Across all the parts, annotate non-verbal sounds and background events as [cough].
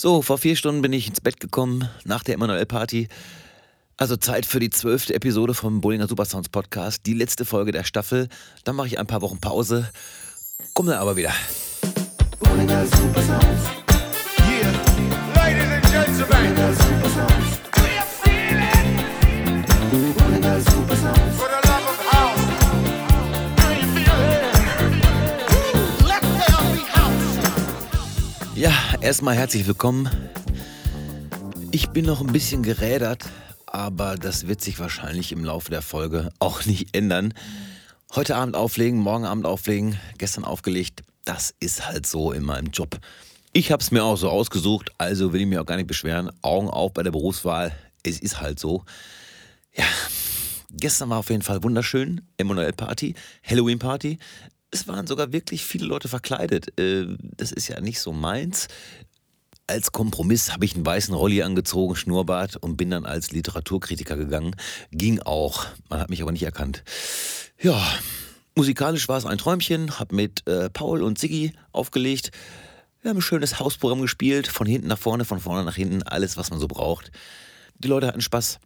So, vor vier Stunden bin ich ins Bett gekommen nach der Emanuel-Party. Also Zeit für die zwölfte Episode vom Bullinger Supersounds Podcast, die letzte Folge der Staffel. Dann mache ich ein paar Wochen Pause, komme dann aber wieder. Bullinger Supersounds. Yeah, ladies and gentlemen. Bullinger Supersounds. Ja, erstmal herzlich willkommen. Ich bin noch ein bisschen gerädert, aber das wird sich wahrscheinlich im Laufe der Folge auch [laughs] nicht ändern. Heute Abend auflegen, morgen Abend auflegen, gestern aufgelegt, das ist halt so in meinem Job. Ich habe es mir auch so ausgesucht, also will ich mich auch gar nicht beschweren. Augen auf bei der Berufswahl, es ist halt so. Ja, gestern war auf jeden Fall wunderschön, Emanuel Party, Halloween Party. Es waren sogar wirklich viele Leute verkleidet. Äh, das ist ja nicht so meins als Kompromiss habe ich einen weißen Rolli angezogen, Schnurrbart und bin dann als Literaturkritiker gegangen. Ging auch. Man hat mich aber nicht erkannt. Ja, musikalisch war es ein Träumchen. Hab mit äh, Paul und Siggi aufgelegt. Wir haben ein schönes Hausprogramm gespielt. Von hinten nach vorne, von vorne nach hinten. Alles, was man so braucht. Die Leute hatten Spaß.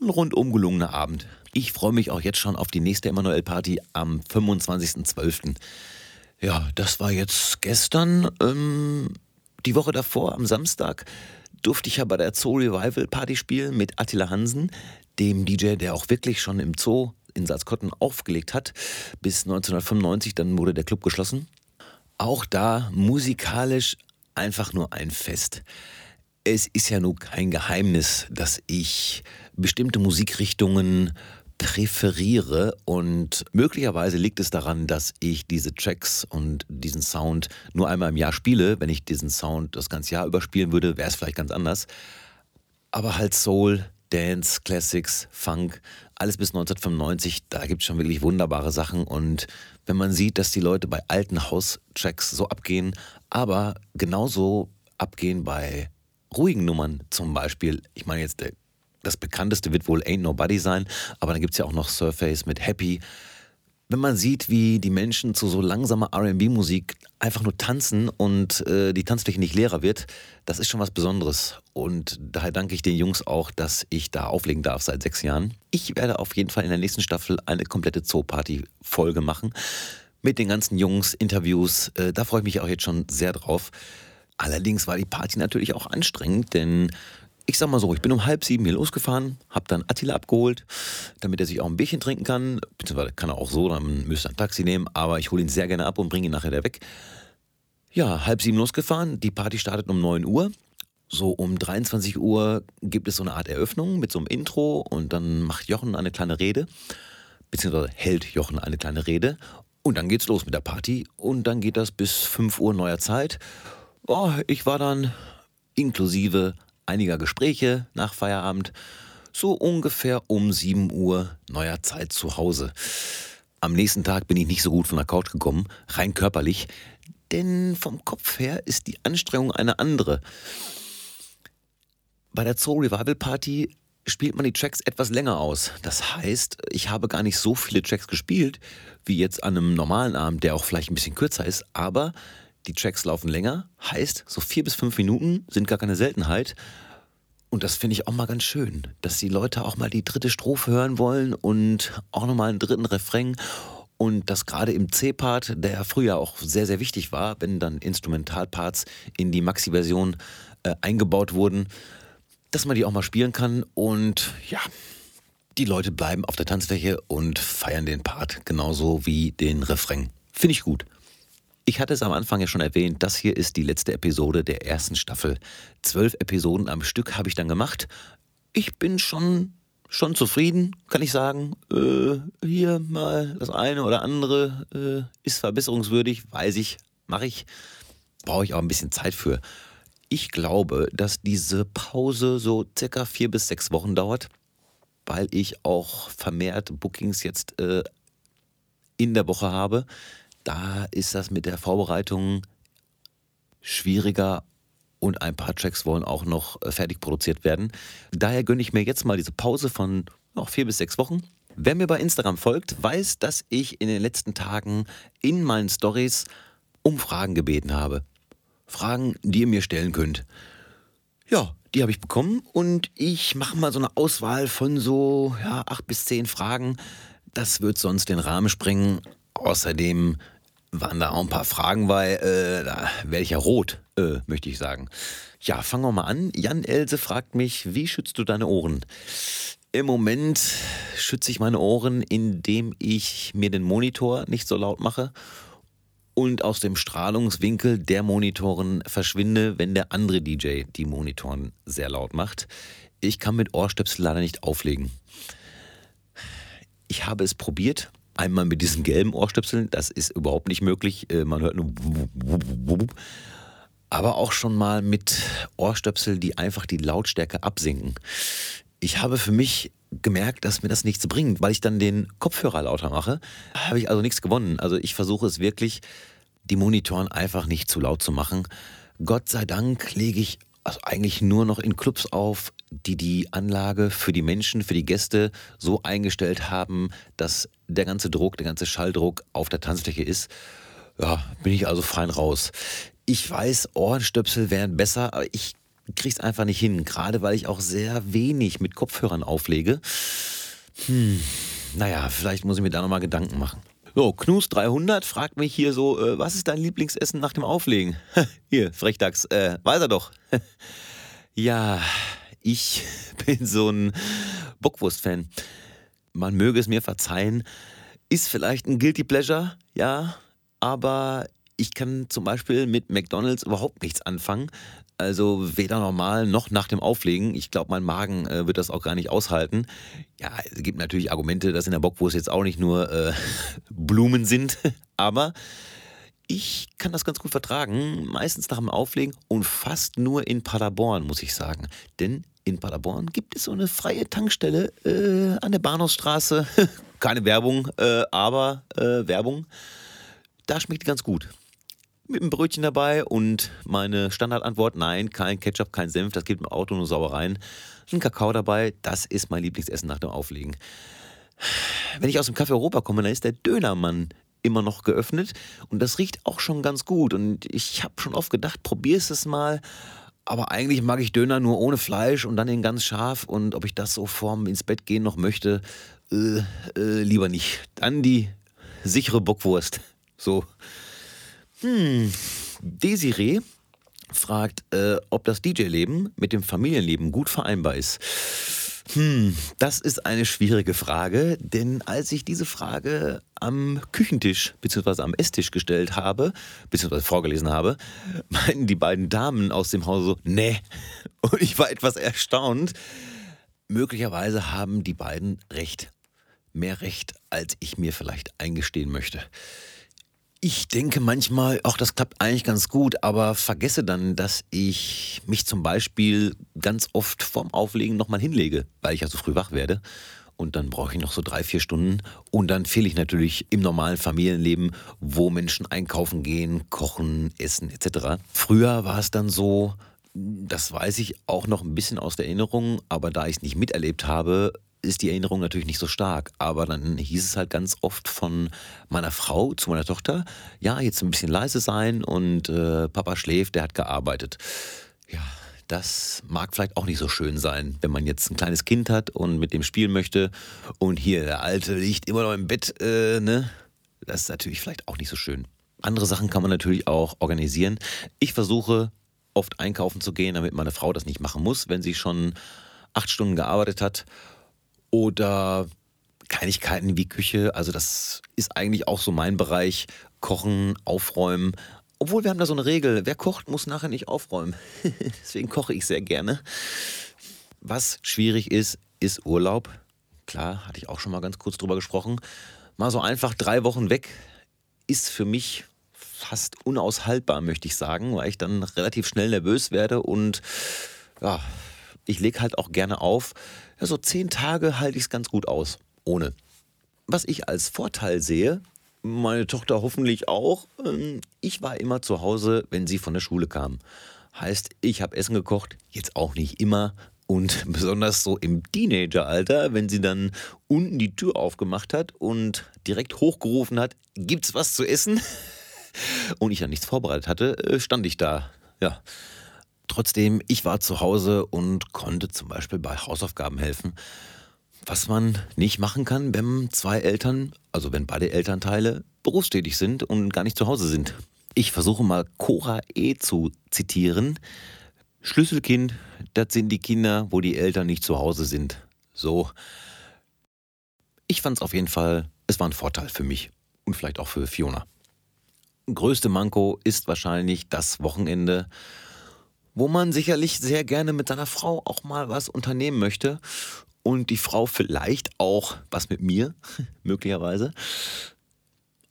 Ein rundum gelungener Abend. Ich freue mich auch jetzt schon auf die nächste Emanuel-Party am 25.12. Ja, das war jetzt gestern. Ähm, die Woche davor, am Samstag, durfte ich ja bei der Zoo Revival Party spielen mit Attila Hansen, dem DJ, der auch wirklich schon im Zoo in Salzkotten aufgelegt hat. Bis 1995, dann wurde der Club geschlossen. Auch da musikalisch einfach nur ein Fest. Es ist ja nur kein Geheimnis, dass ich bestimmte Musikrichtungen präferiere und möglicherweise liegt es daran, dass ich diese Tracks und diesen Sound nur einmal im Jahr spiele. Wenn ich diesen Sound das ganze Jahr überspielen würde, wäre es vielleicht ganz anders. Aber halt Soul, Dance, Classics, Funk, alles bis 1995, da gibt es schon wirklich wunderbare Sachen und wenn man sieht, dass die Leute bei alten House-Tracks so abgehen, aber genauso abgehen bei ruhigen Nummern zum Beispiel, ich meine jetzt der das bekannteste wird wohl Ain't Nobody sein, aber dann gibt es ja auch noch Surface mit Happy. Wenn man sieht, wie die Menschen zu so langsamer RB-Musik einfach nur tanzen und äh, die Tanzfläche nicht leerer wird, das ist schon was Besonderes. Und daher danke ich den Jungs auch, dass ich da auflegen darf seit sechs Jahren. Ich werde auf jeden Fall in der nächsten Staffel eine komplette Zoo-Party-Folge machen. Mit den ganzen Jungs, Interviews. Äh, da freue ich mich auch jetzt schon sehr drauf. Allerdings war die Party natürlich auch anstrengend, denn ich sag mal so, ich bin um halb sieben hier losgefahren, hab dann Attila abgeholt, damit er sich auch ein Bierchen trinken kann. Beziehungsweise kann er auch so, dann müsste er ein Taxi nehmen, aber ich hole ihn sehr gerne ab und bringe ihn nachher da weg. Ja, halb sieben losgefahren, die Party startet um 9 Uhr. So um 23 Uhr gibt es so eine Art Eröffnung mit so einem Intro und dann macht Jochen eine kleine Rede, beziehungsweise hält Jochen eine kleine Rede und dann geht's los mit der Party und dann geht das bis 5 Uhr neuer Zeit. Oh, ich war dann inklusive einiger Gespräche nach Feierabend, so ungefähr um 7 Uhr neuer Zeit zu Hause. Am nächsten Tag bin ich nicht so gut von der Couch gekommen, rein körperlich, denn vom Kopf her ist die Anstrengung eine andere. Bei der Zoo Revival Party spielt man die Tracks etwas länger aus. Das heißt, ich habe gar nicht so viele Tracks gespielt, wie jetzt an einem normalen Abend, der auch vielleicht ein bisschen kürzer ist, aber die Tracks laufen länger, heißt, so vier bis fünf Minuten sind gar keine Seltenheit. Und das finde ich auch mal ganz schön, dass die Leute auch mal die dritte Strophe hören wollen und auch nochmal einen dritten Refrain. Und das gerade im C-Part, der ja früher auch sehr, sehr wichtig war, wenn dann Instrumentalparts in die Maxi-Version äh, eingebaut wurden, dass man die auch mal spielen kann. Und ja, die Leute bleiben auf der Tanzfläche und feiern den Part genauso wie den Refrain. Finde ich gut. Ich hatte es am Anfang ja schon erwähnt, das hier ist die letzte Episode der ersten Staffel. Zwölf Episoden am Stück habe ich dann gemacht. Ich bin schon, schon zufrieden, kann ich sagen. Äh, hier mal das eine oder andere äh, ist verbesserungswürdig, weiß ich, mache ich. Brauche ich auch ein bisschen Zeit für. Ich glaube, dass diese Pause so circa vier bis sechs Wochen dauert, weil ich auch vermehrt Bookings jetzt äh, in der Woche habe da ist das mit der Vorbereitung schwieriger und ein paar Tracks wollen auch noch äh, fertig produziert werden. Daher gönne ich mir jetzt mal diese Pause von noch vier bis sechs Wochen. Wer mir bei Instagram folgt, weiß, dass ich in den letzten Tagen in meinen Stories um Fragen gebeten habe. Fragen, die ihr mir stellen könnt. Ja, die habe ich bekommen und ich mache mal so eine Auswahl von so ja, acht bis zehn Fragen. Das wird sonst den Rahmen sprengen. Außerdem waren da auch ein paar Fragen bei, äh, da werde ich ja rot, äh, möchte ich sagen. Ja, fangen wir mal an. Jan Else fragt mich, wie schützt du deine Ohren? Im Moment schütze ich meine Ohren, indem ich mir den Monitor nicht so laut mache und aus dem Strahlungswinkel der Monitoren verschwinde, wenn der andere DJ die Monitoren sehr laut macht. Ich kann mit Ohrstöpsel leider nicht auflegen. Ich habe es probiert, einmal mit diesen gelben Ohrstöpseln, das ist überhaupt nicht möglich. Äh, man hört nur. Aber auch schon mal mit Ohrstöpseln, die einfach die Lautstärke absinken. Ich habe für mich gemerkt, dass mir das nichts bringt, weil ich dann den Kopfhörer lauter mache. Habe ich also nichts gewonnen. Also ich versuche es wirklich, die Monitoren einfach nicht zu laut zu machen. Gott sei Dank lege ich also eigentlich nur noch in Clubs auf, die die Anlage für die Menschen, für die Gäste so eingestellt haben, dass der ganze Druck, der ganze Schalldruck auf der Tanzfläche ist. Ja, bin ich also fein raus. Ich weiß, Ohrenstöpsel wären besser, aber ich krieg's einfach nicht hin, gerade weil ich auch sehr wenig mit Kopfhörern auflege. Hm, naja, vielleicht muss ich mir da nochmal Gedanken machen. So, Knus 300 fragt mich hier so, äh, was ist dein Lieblingsessen nach dem Auflegen? [laughs] hier, Frechdachs, äh, weiß er doch. [laughs] ja, ich [laughs] bin so ein Bockwurst-Fan. Man möge es mir verzeihen, ist vielleicht ein Guilty Pleasure, ja, aber ich kann zum Beispiel mit McDonalds überhaupt nichts anfangen. Also weder normal noch nach dem Auflegen. Ich glaube, mein Magen äh, wird das auch gar nicht aushalten. Ja, es gibt natürlich Argumente, dass in der Bockwurst jetzt auch nicht nur äh, [laughs] Blumen sind, [laughs] aber ich kann das ganz gut vertragen. Meistens nach dem Auflegen und fast nur in Paderborn, muss ich sagen. Denn in Paderborn gibt es so eine freie Tankstelle äh, an der Bahnhofstraße. [laughs] Keine Werbung, äh, aber äh, Werbung. Da schmeckt die ganz gut mit einem Brötchen dabei und meine Standardantwort, nein, kein Ketchup, kein Senf, das geht im Auto nur sauer rein. Ein Kakao dabei, das ist mein Lieblingsessen nach dem Auflegen. Wenn ich aus dem Café Europa komme, dann ist der Dönermann immer noch geöffnet und das riecht auch schon ganz gut und ich habe schon oft gedacht, probier es mal, aber eigentlich mag ich Döner nur ohne Fleisch und dann in ganz scharf und ob ich das so vorm ins Bett gehen noch möchte, äh, äh, lieber nicht. Dann die sichere Bockwurst. So. Hm, Desiree fragt, äh, ob das DJ-Leben mit dem Familienleben gut vereinbar ist. Hm, das ist eine schwierige Frage, denn als ich diese Frage am Küchentisch bzw. am Esstisch gestellt habe, bzw. vorgelesen habe, [laughs] meinten die beiden Damen aus dem Hause so, nee. [laughs] Und ich war etwas erstaunt. Möglicherweise haben die beiden recht. Mehr recht, als ich mir vielleicht eingestehen möchte. Ich denke manchmal, auch das klappt eigentlich ganz gut, aber vergesse dann, dass ich mich zum Beispiel ganz oft vorm Auflegen nochmal hinlege, weil ich ja so früh wach werde. Und dann brauche ich noch so drei, vier Stunden. Und dann fehle ich natürlich im normalen Familienleben, wo Menschen einkaufen gehen, kochen, essen etc. Früher war es dann so, das weiß ich auch noch ein bisschen aus der Erinnerung, aber da ich es nicht miterlebt habe, ist die Erinnerung natürlich nicht so stark. Aber dann hieß es halt ganz oft von meiner Frau zu meiner Tochter, ja, jetzt ein bisschen leise sein und äh, Papa schläft, der hat gearbeitet. Ja, das mag vielleicht auch nicht so schön sein, wenn man jetzt ein kleines Kind hat und mit dem spielen möchte und hier der Alte liegt immer noch im Bett, äh, ne? Das ist natürlich vielleicht auch nicht so schön. Andere Sachen kann man natürlich auch organisieren. Ich versuche oft einkaufen zu gehen, damit meine Frau das nicht machen muss, wenn sie schon acht Stunden gearbeitet hat oder Kleinigkeiten wie Küche. Also das ist eigentlich auch so mein Bereich. Kochen, aufräumen. Obwohl wir haben da so eine Regel, wer kocht, muss nachher nicht aufräumen. [laughs] Deswegen koche ich sehr gerne. Was schwierig ist, ist Urlaub. Klar, hatte ich auch schon mal ganz kurz drüber gesprochen. Mal so einfach drei Wochen weg ist für mich fast unaushaltbar, möchte ich sagen, weil ich dann relativ schnell nervös werde und ja, ich lege halt auch gerne auf. Ja, so zehn Tage halte ich es ganz gut aus, ohne. Was ich als Vorteil sehe, meine Tochter hoffentlich auch, ähm, ich war immer zu Hause, wenn sie von der Schule kam. Heißt, ich habe Essen gekocht, jetzt auch nicht immer. Und [laughs] besonders so im Teenageralter, wenn sie dann unten die Tür aufgemacht hat und direkt hochgerufen hat, gibt's was zu essen? [laughs] Und ich dann nichts vorbereitet hatte, äh, stand ich da. Ja, Trotzdem, ich war zu Hause und konnte zum Beispiel bei Hausaufgaben helfen, was man nicht machen kann, wenn zwei Eltern, also wenn beide Elternteile berufstätig sind und gar nicht zu Hause sind. Ich versuche mal Cora E zu zitieren. Schlüsselkind, das sind die Kinder, wo die Eltern nicht zu Hause sind. So. Ich fand es auf jeden Fall, es war ein Vorteil für mich und vielleicht auch für Fiona. Größte Manko ist wahrscheinlich das Wochenende, wo man sicherlich sehr gerne mit seiner Frau auch mal was unternehmen möchte und die Frau vielleicht auch was mit mir, [laughs] möglicherweise.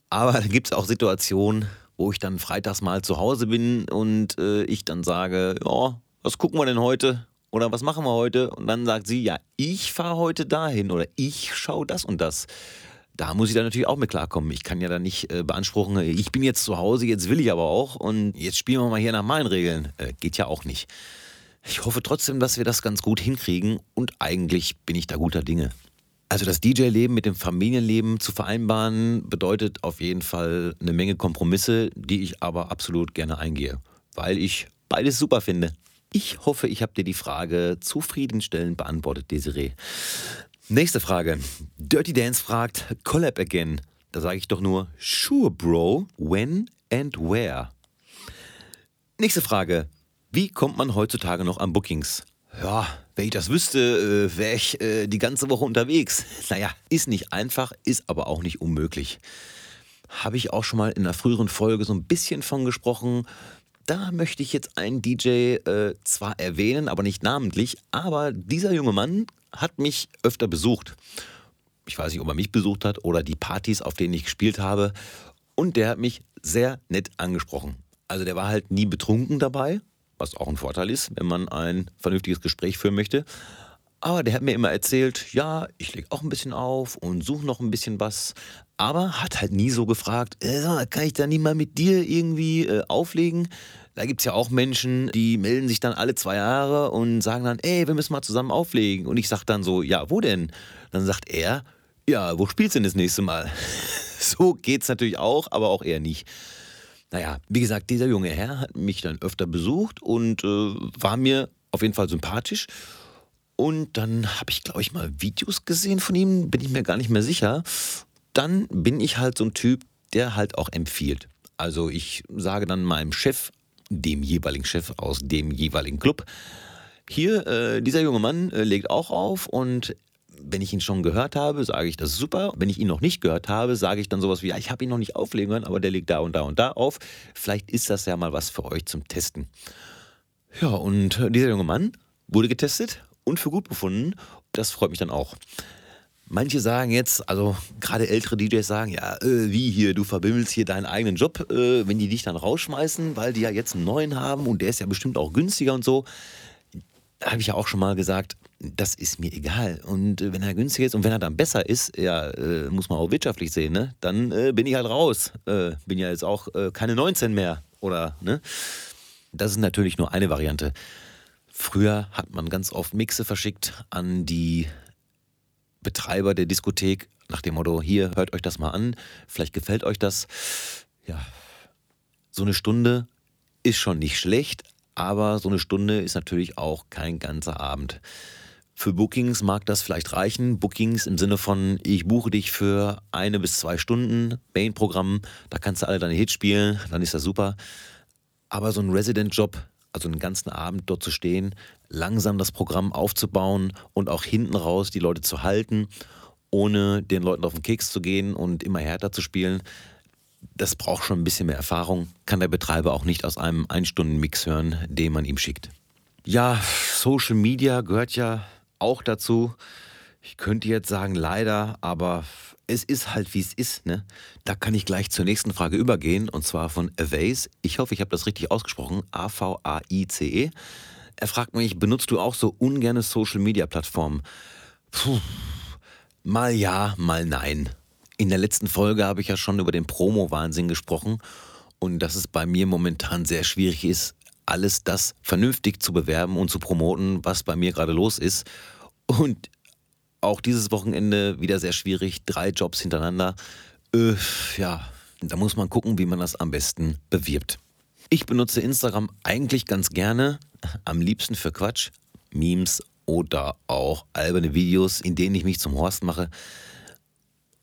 Aber da gibt es auch Situationen, wo ich dann freitags mal zu Hause bin und äh, ich dann sage, ja, was gucken wir denn heute? Oder was machen wir heute? Und dann sagt sie, ja, ich fahre heute dahin oder ich schaue das und das. Da muss ich dann natürlich auch mit klarkommen. Ich kann ja dann nicht äh, beanspruchen, ich bin jetzt zu Hause, jetzt will ich aber auch und jetzt spielen wir mal hier nach meinen Regeln. Äh, geht ja auch nicht. Ich hoffe trotzdem, dass wir das ganz gut hinkriegen und eigentlich bin ich da guter Dinge. Also das DJ-Leben mit dem Familienleben zu vereinbaren, bedeutet auf jeden Fall eine Menge Kompromisse, die ich aber absolut gerne eingehe, weil ich beides super finde. Ich hoffe, ich habe dir die Frage zufriedenstellend beantwortet, Desiree. Nächste Frage. Dirty Dance fragt, Collab again. Da sage ich doch nur, sure, Bro, when and where? Nächste Frage. Wie kommt man heutzutage noch an Bookings? Ja, wenn ich das wüsste, äh, wäre ich äh, die ganze Woche unterwegs. [laughs] Naja, ist nicht einfach, ist aber auch nicht unmöglich. Habe ich auch schon mal in einer früheren Folge so ein bisschen von gesprochen. Da möchte ich jetzt einen DJ äh, zwar erwähnen, aber nicht namentlich, aber dieser junge Mann hat mich öfter besucht. Ich weiß nicht, ob er mich besucht hat oder die Partys, auf denen ich gespielt habe. Und der hat mich sehr nett angesprochen. Also der war halt nie betrunken dabei, was auch ein Vorteil ist, wenn man ein vernünftiges Gespräch führen möchte. Aber der hat mir immer erzählt, ja, ich lege auch ein bisschen auf und suche noch ein bisschen was. Aber hat halt nie so gefragt, äh, kann ich da nie mal mit dir irgendwie äh, auflegen? Da gibt es ja auch Menschen, die melden sich dann alle zwei Jahre und sagen dann, ey, wir müssen mal zusammen auflegen. Und ich sage dann so, ja, wo denn? Dann sagt er, ja, wo spielst du denn das nächste Mal? [laughs] so geht's natürlich auch, aber auch eher nicht. Naja, wie gesagt, dieser junge Herr hat mich dann öfter besucht und äh, war mir auf jeden Fall sympathisch. Und dann habe ich, glaube ich, mal Videos gesehen von ihm, bin ich mir gar nicht mehr sicher. Dann bin ich halt so ein Typ, der halt auch empfiehlt. Also ich sage dann meinem Chef, dem jeweiligen Chef aus dem jeweiligen Club. Hier, äh, dieser junge Mann äh, legt auch auf und wenn ich ihn schon gehört habe, sage ich, das ist super. Wenn ich ihn noch nicht gehört habe, sage ich dann sowas wie, ja, ich habe ihn noch nicht auflegen können, aber der legt da und da und da auf. Vielleicht ist das ja mal was für euch zum Testen. Ja, und dieser junge Mann wurde getestet und für gut befunden. Das freut mich dann auch. Manche sagen jetzt, also gerade ältere DJs sagen, ja, äh, wie hier, du verbimmelst hier deinen eigenen Job, äh, wenn die dich dann rausschmeißen, weil die ja jetzt einen neuen haben und der ist ja bestimmt auch günstiger und so. Da habe ich ja auch schon mal gesagt, das ist mir egal. Und äh, wenn er günstiger ist und wenn er dann besser ist, ja, äh, muss man auch wirtschaftlich sehen, ne? Dann äh, bin ich halt raus. Äh, bin ja jetzt auch keine 19 mehr, oder, ne? Das ist natürlich nur eine Variante. Früher hat man ganz oft Mixe verschickt an die Betreiber der Diskothek nach dem Motto, hier, hört euch das mal an, vielleicht gefällt euch das. Ja, so eine Stunde ist schon nicht schlecht, aber so eine Stunde ist natürlich auch kein ganzer Abend. Für Bookings mag das vielleicht reichen. Bookings im Sinne von, ich buche dich für eine bis zwei Stunden, Main-Programm, da kannst du alle deine Hits spielen, dann ist das super. Aber so ein Resident-Job, also einen ganzen Abend dort zu stehen, langsam das Programm aufzubauen und auch hinten raus die Leute zu halten, ohne den Leuten auf den Keks zu gehen und immer härter zu spielen. Das braucht schon ein bisschen mehr Erfahrung, kann der Betreiber auch nicht aus einem Ein-Stunden-Mix hören, den man ihm schickt. Ja, Social Media gehört ja auch dazu. Ich könnte jetzt sagen, leider, aber es ist halt wie es ist. Ne? Da kann ich gleich zur nächsten Frage übergehen und zwar von Avace. Ich hoffe, ich habe das richtig ausgesprochen. A-V-A-I-C-E. Er fragt mich, benutzt du auch so ungerne Social Media Plattformen? Puh, mal ja, mal nein. In der letzten Folge habe ich ja schon über den Promo-Wahnsinn gesprochen und dass es bei mir momentan sehr schwierig ist, alles das vernünftig zu bewerben und zu promoten, was bei mir gerade los ist. Und auch dieses Wochenende wieder sehr schwierig, drei Jobs hintereinander. Äh, ja, da muss man gucken, wie man das am besten bewirbt. Ich benutze Instagram eigentlich ganz gerne, am liebsten für Quatsch, Memes oder auch alberne Videos, in denen ich mich zum Horst mache.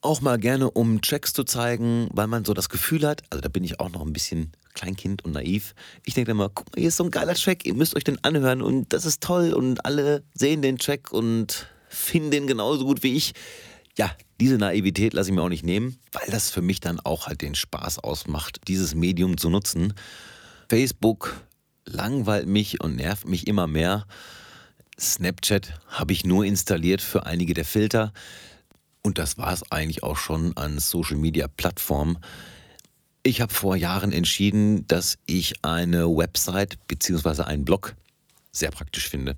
Auch mal gerne, um Tracks zu zeigen, weil man so das Gefühl hat, also da bin ich auch noch ein bisschen Kleinkind und naiv. Ich denke immer, guck mal, hier ist so ein geiler Track, ihr müsst euch den anhören und das ist toll und alle sehen den Track und finden den genauso gut wie ich. Ja, diese Naivität lasse ich mir auch nicht nehmen, weil das für mich dann auch halt den Spaß ausmacht, dieses Medium zu nutzen. Facebook langweilt mich und nervt mich immer mehr. Snapchat habe ich nur installiert für einige der Filter. Und das war es eigentlich auch schon an Social Media Plattformen. Ich habe vor Jahren entschieden, dass ich eine Website bzw. einen Blog sehr praktisch finde.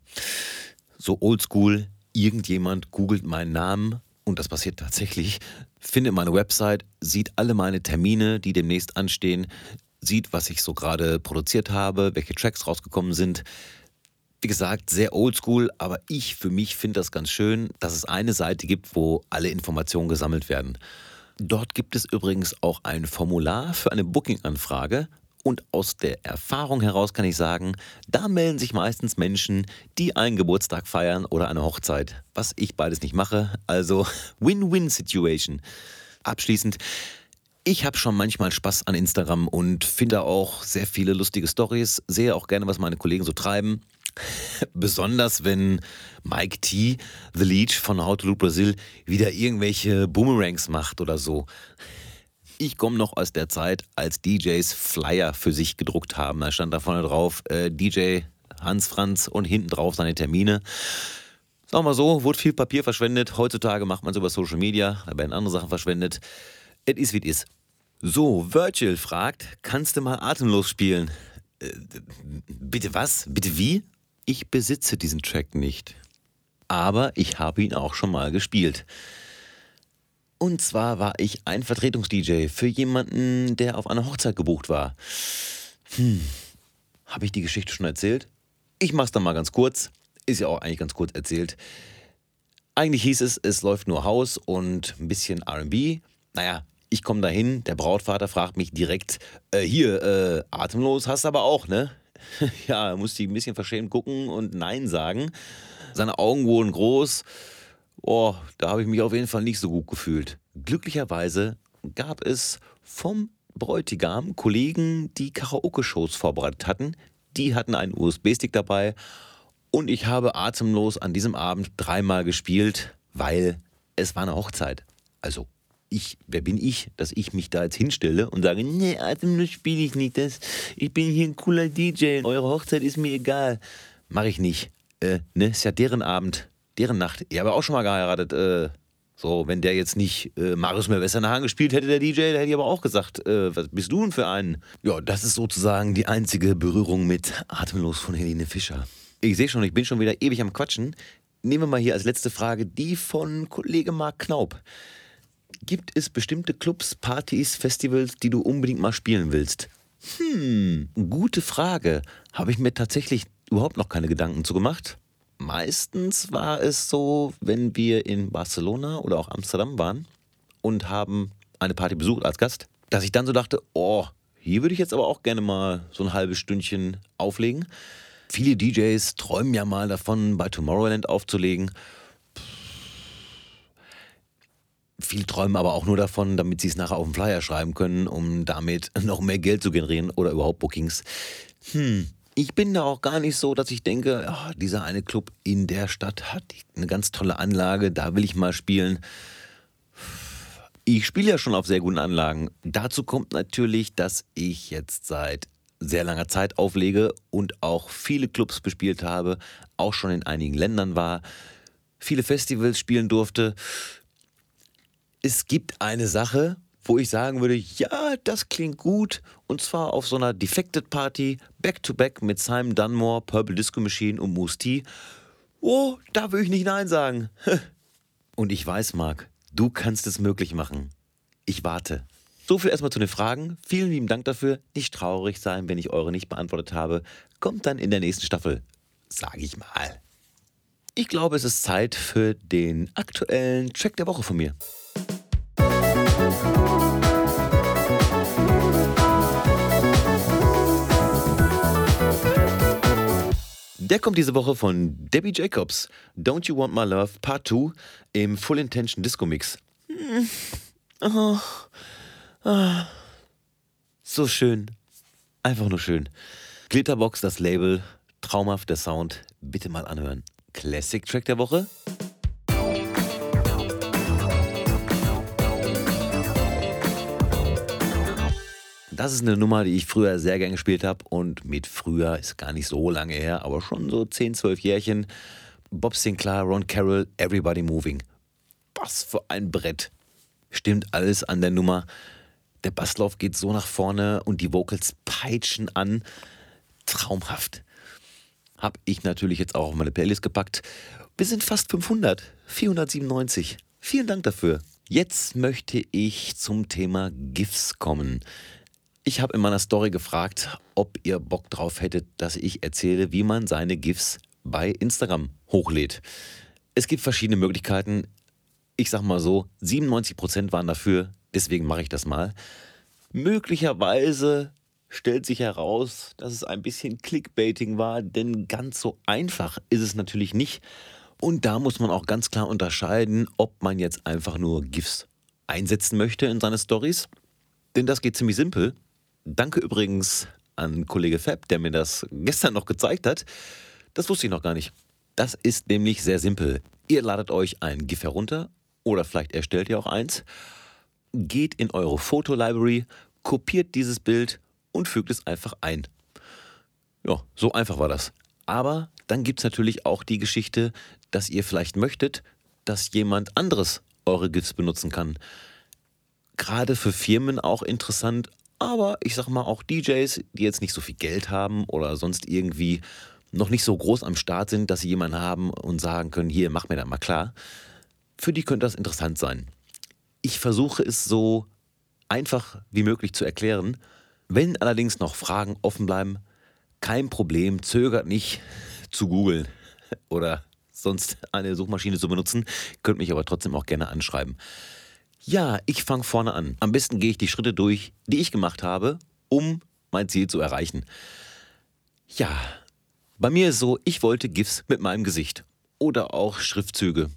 So oldschool, irgendjemand googelt meinen Namen und das passiert tatsächlich, findet meine Website, sieht alle meine Termine, die demnächst anstehen, sieht, was ich so gerade produziert habe, welche Tracks rausgekommen sind. Wie gesagt, sehr oldschool, aber ich für mich finde das ganz schön, dass es eine Seite gibt, wo alle Informationen gesammelt werden. Dort gibt es übrigens auch ein Formular für eine Booking-Anfrage. Und aus der Erfahrung heraus kann ich sagen, da melden sich meistens Menschen, die einen Geburtstag feiern oder eine Hochzeit. Was ich beides nicht mache. Also [laughs] Win-Win-Situation. Abschließend, ich habe schon manchmal Spaß an Instagram und finde auch sehr viele lustige Stories, sehe auch gerne, was meine Kollegen so treiben. [laughs] Besonders wenn Mike T, The Leech von How to Loop Brazil, wieder irgendwelche Boomerangs macht oder so. Ich komme noch aus der Zeit, als DJs Flyer für sich gedruckt haben. Da stand da vorne drauf äh, DJ Hans Franz und hinten drauf seine Termine. Sagen wir mal so, wurde viel Papier verschwendet. Heutzutage macht man es über Social Media, da werden andere Sachen verschwendet. Es ist wie es ist. So, Virgil fragt, kannst du mal atemlos spielen? Äh, bitte was? Bitte wie? Ich besitze diesen Track nicht. Aber ich habe ihn auch schon mal gespielt. Und zwar war ich ein Vertretungs-DJ für jemanden, der auf einer Hochzeit gebucht war. Hm, habe ich die Geschichte schon erzählt? Ich mach's dann mal ganz kurz. Ist ja auch eigentlich ganz kurz erzählt. Eigentlich hieß es, es läuft nur Haus und ein bisschen RB. Naja, ich komme dahin, der Brautvater fragt mich direkt, äh, hier, äh, atemlos hast du aber auch, ne? [laughs] ja, musste ich ein bisschen verschämt gucken und Nein sagen. Seine Augen wurden groß. Oh, da habe ich mich auf jeden Fall nicht so gut gefühlt. Glücklicherweise gab es vom Bräutigam Kollegen, die Karaoke-Shows vorbereitet hatten. Die hatten einen USB-Stick dabei und ich habe atemlos an diesem Abend dreimal gespielt, weil es war eine Hochzeit. Also ich, wer bin ich, dass ich mich da jetzt hinstelle und sage, nee, atemlos spiele ich nicht, das, ich bin hier ein cooler DJ, eure Hochzeit ist mir egal. Mache ich nicht. Äh, ne, ist ja deren Abend, deren Nacht. Ich habe auch schon mal geheiratet, äh, so, wenn der jetzt nicht äh, Marius Melvester gespielt hätte, der DJ, der hätte ich aber auch gesagt, äh, was bist du denn für einen? Ja, das ist sozusagen die einzige Berührung mit Atemlos von Helene Fischer. Ich sehe schon, ich bin schon wieder ewig am Quatschen. Nehmen wir mal hier als letzte Frage die von Kollege Marc Knaub. Gibt es bestimmte Clubs, Partys, Festivals, die du unbedingt mal spielen willst? Hm, gute Frage. Habe ich mir tatsächlich überhaupt noch keine Gedanken zu gemacht. Meistens war es so, wenn wir in Barcelona oder auch Amsterdam waren und haben eine Party besucht als Gast, dass ich dann so dachte, oh, hier würde ich jetzt aber auch gerne mal so ein halbes Stündchen auflegen. Viele DJs träumen ja mal davon, bei Tomorrowland aufzulegen. Viele träumen aber auch nur davon, damit sie es nachher auf den Flyer schreiben können, um damit noch mehr Geld zu generieren oder überhaupt Bookings. Hm, ich bin da auch gar nicht so, dass ich denke, oh, dieser eine Club in der Stadt hat eine ganz tolle Anlage, da will ich mal spielen. Ich spiele ja schon auf sehr guten Anlagen. Dazu kommt natürlich, dass ich jetzt seit sehr langer Zeit auflege und auch viele Clubs bespielt habe, auch schon in einigen Ländern war, viele Festivals spielen durfte es gibt eine Sache, wo ich sagen würde, ja, das klingt gut. Und zwar auf so einer Defected Party, Back-to-Back -back mit Simon Dunmore, Purple Disco Machine und Moose T. Oh, da würde ich nicht Nein sagen. [laughs] Und ich weiß, Marc, du kannst es möglich machen. Ich warte. So viel erstmal zu den Fragen. Vielen lieben Dank dafür. Nicht traurig sein, wenn ich eure nicht beantwortet habe. Kommt dann in der nächsten Staffel. Sage ich mal. Ich glaube, es ist Zeit für den aktuellen Track der Woche von mir. Der kommt diese Woche von Debbie Jacobs. Don't You Want My Love Part 2 im Full Intention Disco Mix. Oh. Oh. So schön. Einfach nur schön. Glitterbox, das Label, traumhaft der Sound. Bitte mal anhören. Classic Track der Woche. Das ist eine Nummer, die ich früher sehr gern gespielt habe und mit früher ist gar nicht so lange her, aber schon so 10, 12 Jährchen. Bob Sinclair, Ron Carroll, Everybody Moving. Was für ein Brett. Stimmt alles an der Nummer. Der Basslauf geht so nach vorne und die Vocals peitschen an. Traumhaft. Hab ich natürlich jetzt auch auf meine Playlist gepackt. Wir sind fast 500. 497. Vielen Dank dafür. Jetzt möchte ich zum Thema GIFs kommen. Ich habe in meiner Story gefragt, ob ihr Bock drauf hättet, dass ich erzähle, wie man seine GIFs bei Instagram hochlädt. Es gibt verschiedene Möglichkeiten. Ich sag mal so, 97% waren dafür, deswegen mache ich das mal. Möglicherweise stellt sich heraus, dass es ein bisschen Clickbaiting war, denn ganz so einfach ist es natürlich nicht. Und da muss man auch ganz klar unterscheiden, ob man jetzt einfach nur GIFs einsetzen möchte in seine Stories. Denn das geht ziemlich simpel. Danke übrigens an Kollege Fab, der mir das gestern noch gezeigt hat. Das wusste ich noch gar nicht. Das ist nämlich sehr simpel. Ihr ladet euch ein GIF herunter oder vielleicht erstellt ihr auch eins, geht in eure Fotolibrary, kopiert dieses Bild und fügt es einfach ein. Ja, so einfach war das. Aber dann gibt es natürlich auch die Geschichte, dass ihr vielleicht möchtet, dass jemand anderes eure GIFs benutzen kann. Gerade für Firmen auch interessant, aber ich sag mal auch DJs, die jetzt nicht so viel Geld haben oder sonst irgendwie noch nicht so groß am Start sind, dass sie jemanden haben und sagen können, hier, mach mir das mal klar. Für die könnte das interessant sein. Ich versuche es so einfach wie möglich zu erklären. Wenn allerdings noch Fragen offen bleiben, kein Problem, zögert nicht [laughs] zu googeln oder sonst eine Suchmaschine zu benutzen, könnt mich aber trotzdem auch gerne anschreiben. Ja, ich fange vorne an. Am besten gehe ich die Schritte durch, die ich gemacht habe, um mein Ziel zu erreichen. Ja, bei mir ist so, ich wollte GIFs mit meinem Gesicht oder auch Schriftzüge,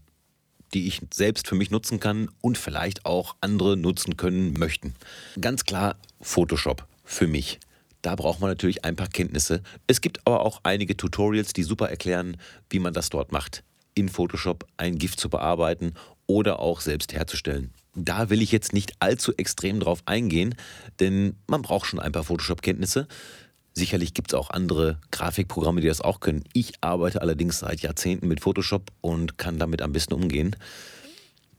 die ich selbst für mich nutzen kann und vielleicht auch andere nutzen können möchten. Ganz klar Photoshop für mich. Da braucht man natürlich ein paar Kenntnisse. Es gibt aber auch einige Tutorials, die super erklären, wie man das dort macht. In Photoshop ein GIF zu bearbeiten oder auch selbst herzustellen. Da will ich jetzt nicht allzu extrem drauf eingehen, denn man braucht schon ein paar Photoshop-Kenntnisse. Sicherlich gibt es auch andere Grafikprogramme, die das auch können. Ich arbeite allerdings seit Jahrzehnten mit Photoshop und kann damit am besten umgehen.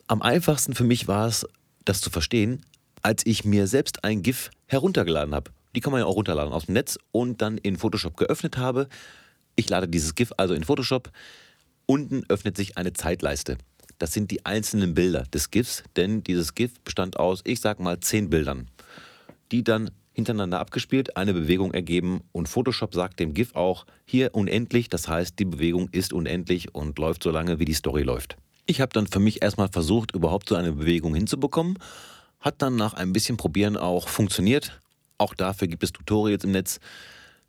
Am einfachsten für mich war es, das zu verstehen, als ich mir selbst ein GIF heruntergeladen habe. Die kann man ja auch runterladen aus dem Netz und dann in Photoshop geöffnet habe. Ich lade dieses GIF also in Photoshop. Unten öffnet sich eine Zeitleiste. Das sind die einzelnen Bilder des GIFs, denn dieses GIF bestand aus, ich sag mal, zehn Bildern, die dann hintereinander abgespielt eine Bewegung ergeben und Photoshop sagt dem GIF auch hier unendlich, das heißt, die Bewegung ist unendlich und läuft so lange, wie die Story läuft. Ich habe dann für mich erstmal versucht, überhaupt so eine Bewegung hinzubekommen, hat dann nach ein bisschen Probieren auch funktioniert. Auch dafür gibt es Tutorials im Netz.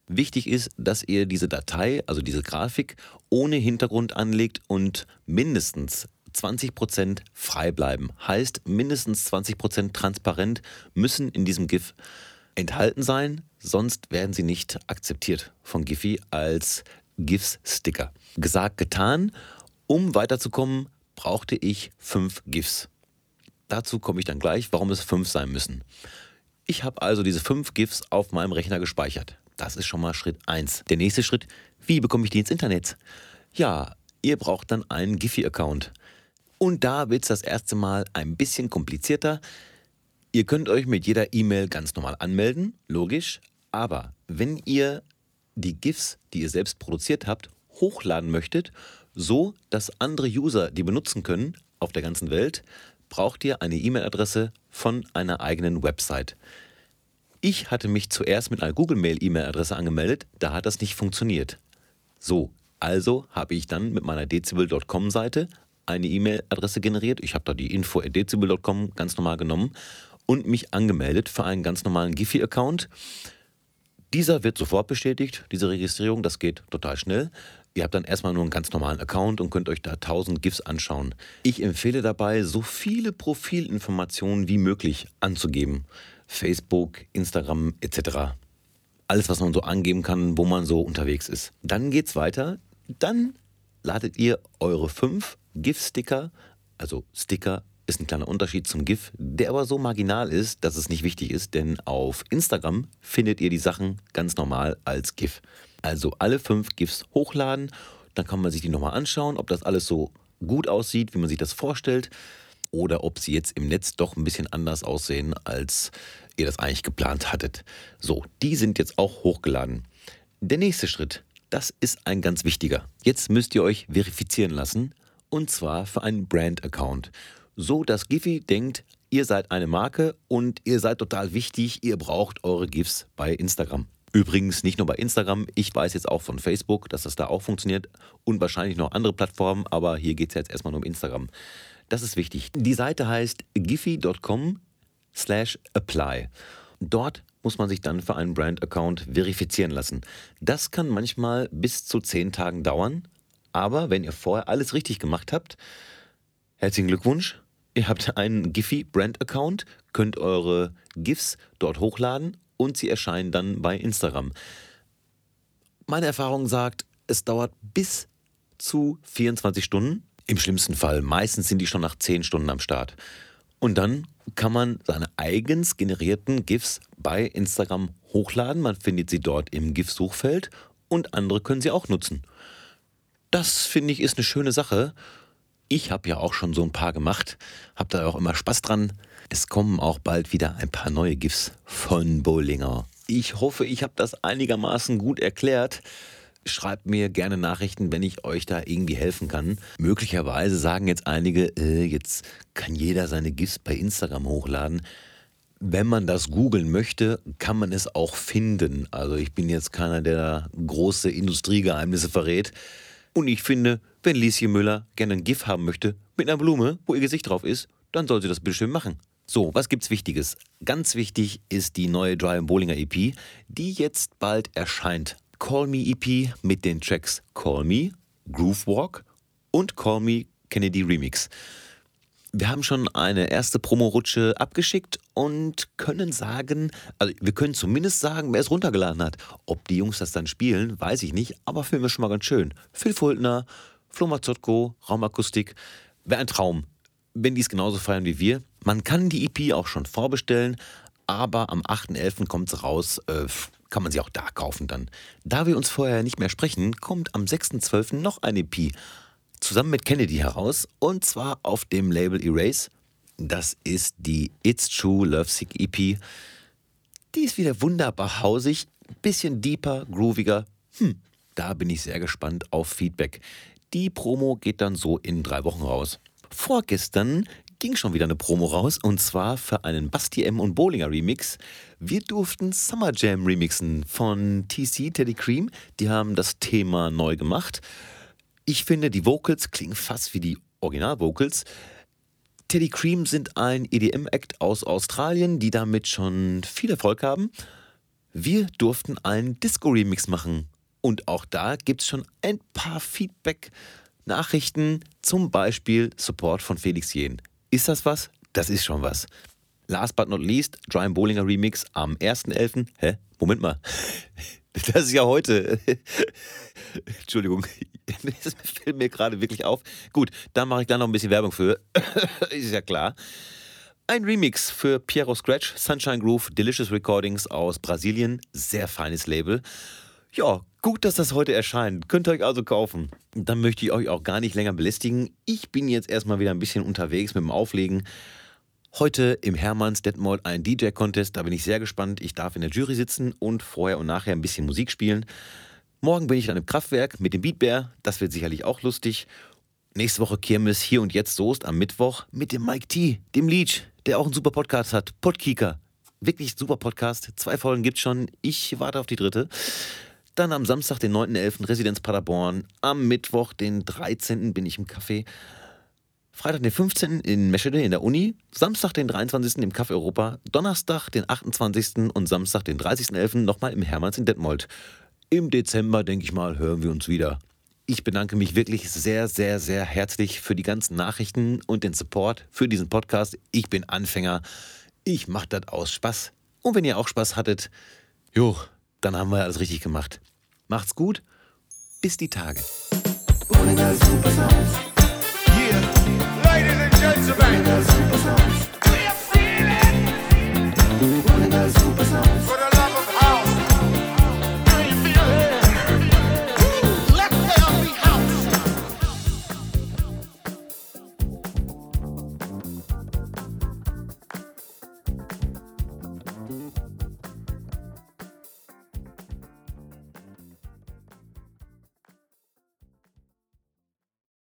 Wichtig ist, dass ihr diese Datei, also diese Grafik, ohne Hintergrund anlegt und mindestens 20% frei bleiben. Heißt, mindestens 20% transparent müssen in diesem GIF enthalten sein, sonst werden sie nicht akzeptiert von Giphy als GIFs-Sticker. Gesagt, getan. Um weiterzukommen, brauchte ich fünf GIFs. Dazu komme ich dann gleich, warum es fünf sein müssen. Ich habe also diese fünf GIFs auf meinem Rechner gespeichert. Das ist schon mal Schritt 1. Der nächste Schritt, wie bekomme ich die ins Internet? Ja, ihr braucht dann einen Giphy-Account. Und da wird es das erste Mal ein bisschen komplizierter. Ihr könnt euch mit jeder E-Mail ganz normal anmelden, logisch. Aber wenn ihr die GIFs, die ihr selbst produziert habt, hochladen möchtet, so dass andere User die benutzen können auf der ganzen Welt, braucht ihr eine E-Mail-Adresse von einer eigenen Website. Ich hatte mich zuerst mit einer Google Mail E-Mail-Adresse angemeldet, da hat das nicht funktioniert. So, also habe ich dann mit meiner dezibel.com Seite eine E-Mail-Adresse generiert. Ich habe da die info.dezibel.com ganz normal genommen und mich angemeldet für einen ganz normalen Giphy-Account. Dieser wird sofort bestätigt, diese Registrierung, das geht total schnell. Ihr habt dann erstmal nur einen ganz normalen Account und könnt euch da 1000 GIFs anschauen. Ich empfehle dabei, so viele Profilinformationen wie möglich anzugeben. Facebook, Instagram etc. Alles, was man so angeben kann, wo man so unterwegs ist. Dann geht's weiter. Dann ladet ihr eure fünf GIF-Sticker, also Sticker ist ein kleiner Unterschied zum GIF, der aber so marginal ist, dass es nicht wichtig ist, denn auf Instagram findet ihr die Sachen ganz normal als GIF. Also alle fünf GIFs hochladen, dann kann man sich die nochmal anschauen, ob das alles so gut aussieht, wie man sich das vorstellt, oder ob sie jetzt im Netz doch ein bisschen anders aussehen, als ihr das eigentlich geplant hattet. So, die sind jetzt auch hochgeladen. Der nächste Schritt, das ist ein ganz wichtiger. Jetzt müsst ihr euch verifizieren lassen, und zwar für einen Brand-Account so dass Giphy denkt, ihr seid eine Marke und ihr seid total wichtig, ihr braucht eure GIFs bei Instagram. Übrigens nicht nur bei Instagram, ich weiß jetzt auch von Facebook, dass das da auch funktioniert und wahrscheinlich noch andere Plattformen, aber hier geht es jetzt erstmal nur um Instagram. Das ist wichtig. Die Seite heißt giphy.com slash apply. Dort muss man sich dann für einen Brand-Account verifizieren lassen. Das kann manchmal bis zu zehn Tagen dauern, aber wenn ihr vorher alles richtig gemacht habt, herzlichen Glückwunsch, Ihr habt einen Giphy Brand Account, könnt eure GIFs dort hochladen und sie erscheinen dann bei Instagram. Meine Erfahrung sagt, es dauert bis zu 24 Stunden. Im schlimmsten Fall. Meistens sind die schon nach 10 Stunden am Start. Und dann kann man seine eigens generierten GIFs bei Instagram hochladen. Man findet sie dort im GIF-Suchfeld und andere können sie auch nutzen. Das finde ich ist eine schöne Sache ich habe ja auch schon so ein paar gemacht, habe da auch immer Spaß dran. Es kommen auch bald wieder ein paar neue GIFs von Bollinger. Ich hoffe, ich habe das einigermaßen gut erklärt. Schreibt mir gerne Nachrichten, wenn ich euch da irgendwie helfen kann. Möglicherweise sagen jetzt einige, äh, jetzt kann jeder seine GIFs bei Instagram hochladen. Wenn man das googeln möchte, kann man es auch finden. Also ich bin jetzt keiner, der große Industriegeheimnisse verrät. Und ich finde, wenn Lieschen Müller gerne ein GIF haben möchte mit einer Blume, wo ihr Gesicht drauf ist, dann soll sie das schön machen. So, was gibt's Wichtiges? Ganz wichtig ist die neue Dry Bollinger EP, die jetzt bald erscheint. Call Me EP mit den Tracks Call Me, Groove Walk und Call Me Kennedy Remix. Wir haben schon eine erste Promo-Rutsche abgeschickt und können sagen, also wir können zumindest sagen, wer es runtergeladen hat. Ob die Jungs das dann spielen, weiß ich nicht, aber Film ist schon mal ganz schön. Phil Fultner, Flo Mazzotko, Raumakustik, wäre ein Traum, wenn die es genauso feiern wie wir. Man kann die EP auch schon vorbestellen, aber am 8.11. kommt es raus, äh, kann man sie auch da kaufen dann. Da wir uns vorher nicht mehr sprechen, kommt am 6.12. noch eine EP zusammen mit Kennedy heraus und zwar auf dem Label Erase. Das ist die It's True Lovesick EP. Die ist wieder wunderbar hausig, bisschen deeper, grooviger. Hm, da bin ich sehr gespannt auf Feedback. Die Promo geht dann so in drei Wochen raus. Vorgestern ging schon wieder eine Promo raus und zwar für einen Basti M und Bowlinger Remix. Wir durften Summer Jam remixen von TC Teddy Cream. Die haben das Thema neu gemacht. Ich finde, die Vocals klingen fast wie die Original-Vocals. Teddy Cream sind ein EDM-Act aus Australien, die damit schon viel Erfolg haben. Wir durften einen Disco-Remix machen. Und auch da gibt es schon ein paar Feedback-Nachrichten, zum Beispiel Support von Felix Jen. Ist das was? Das ist schon was. Last but not least, Brian Bowlinger Remix am 1.11. Hä? Moment mal. [laughs] Das ist ja heute. [laughs] Entschuldigung, [laughs] das fällt mir gerade wirklich auf. Gut, dann mache ich da noch ein bisschen Werbung für. ist ja klar. Ein Remix für Piero Scratch, Sunshine Groove, Delicious Recordings aus Brasilien. Sehr feines Label. Ja, gut, dass das heute erscheint. Könnt ihr euch also kaufen. Dann möchte ich euch auch gar nicht länger belästigen. Ich bin jetzt erstmal wieder ein bisschen unterwegs mit dem Auflegen. Heute im Hermanns Detmold ein DJ-Contest, da bin ich sehr gespannt. Ich darf in der Jury sitzen und vorher und nachher ein bisschen Musik spielen. Morgen bin ich dann im Kraftwerk mit dem Beatbär, das wird sicherlich auch lustig. Nächste Woche Kirmes hier und jetzt Soest am Mittwoch mit dem Mike T, dem Leech, der auch einen super Podcast hat, Podkika. Wirklich super Podcast, zwei Folgen gibt's schon, ich warte auf die dritte. Dann am Samstag, den 9.11. Residenz Paderborn. Am Mittwoch, den 13. bin ich im Café. Freitag den 15. in Meschede in der Uni, Samstag den 23. im Café Europa, Donnerstag den 28. und Samstag den 30.11. nochmal im Hermanns in Detmold. Im Dezember, denke ich mal, hören wir uns wieder. Ich bedanke mich wirklich sehr, sehr, sehr herzlich für die ganzen Nachrichten und den Support für diesen Podcast. Ich bin Anfänger. Ich mache das aus Spaß. Und wenn ihr auch Spaß hattet, jo, dann haben wir alles richtig gemacht. Macht's gut. Bis die Tage. Yeah, ladies and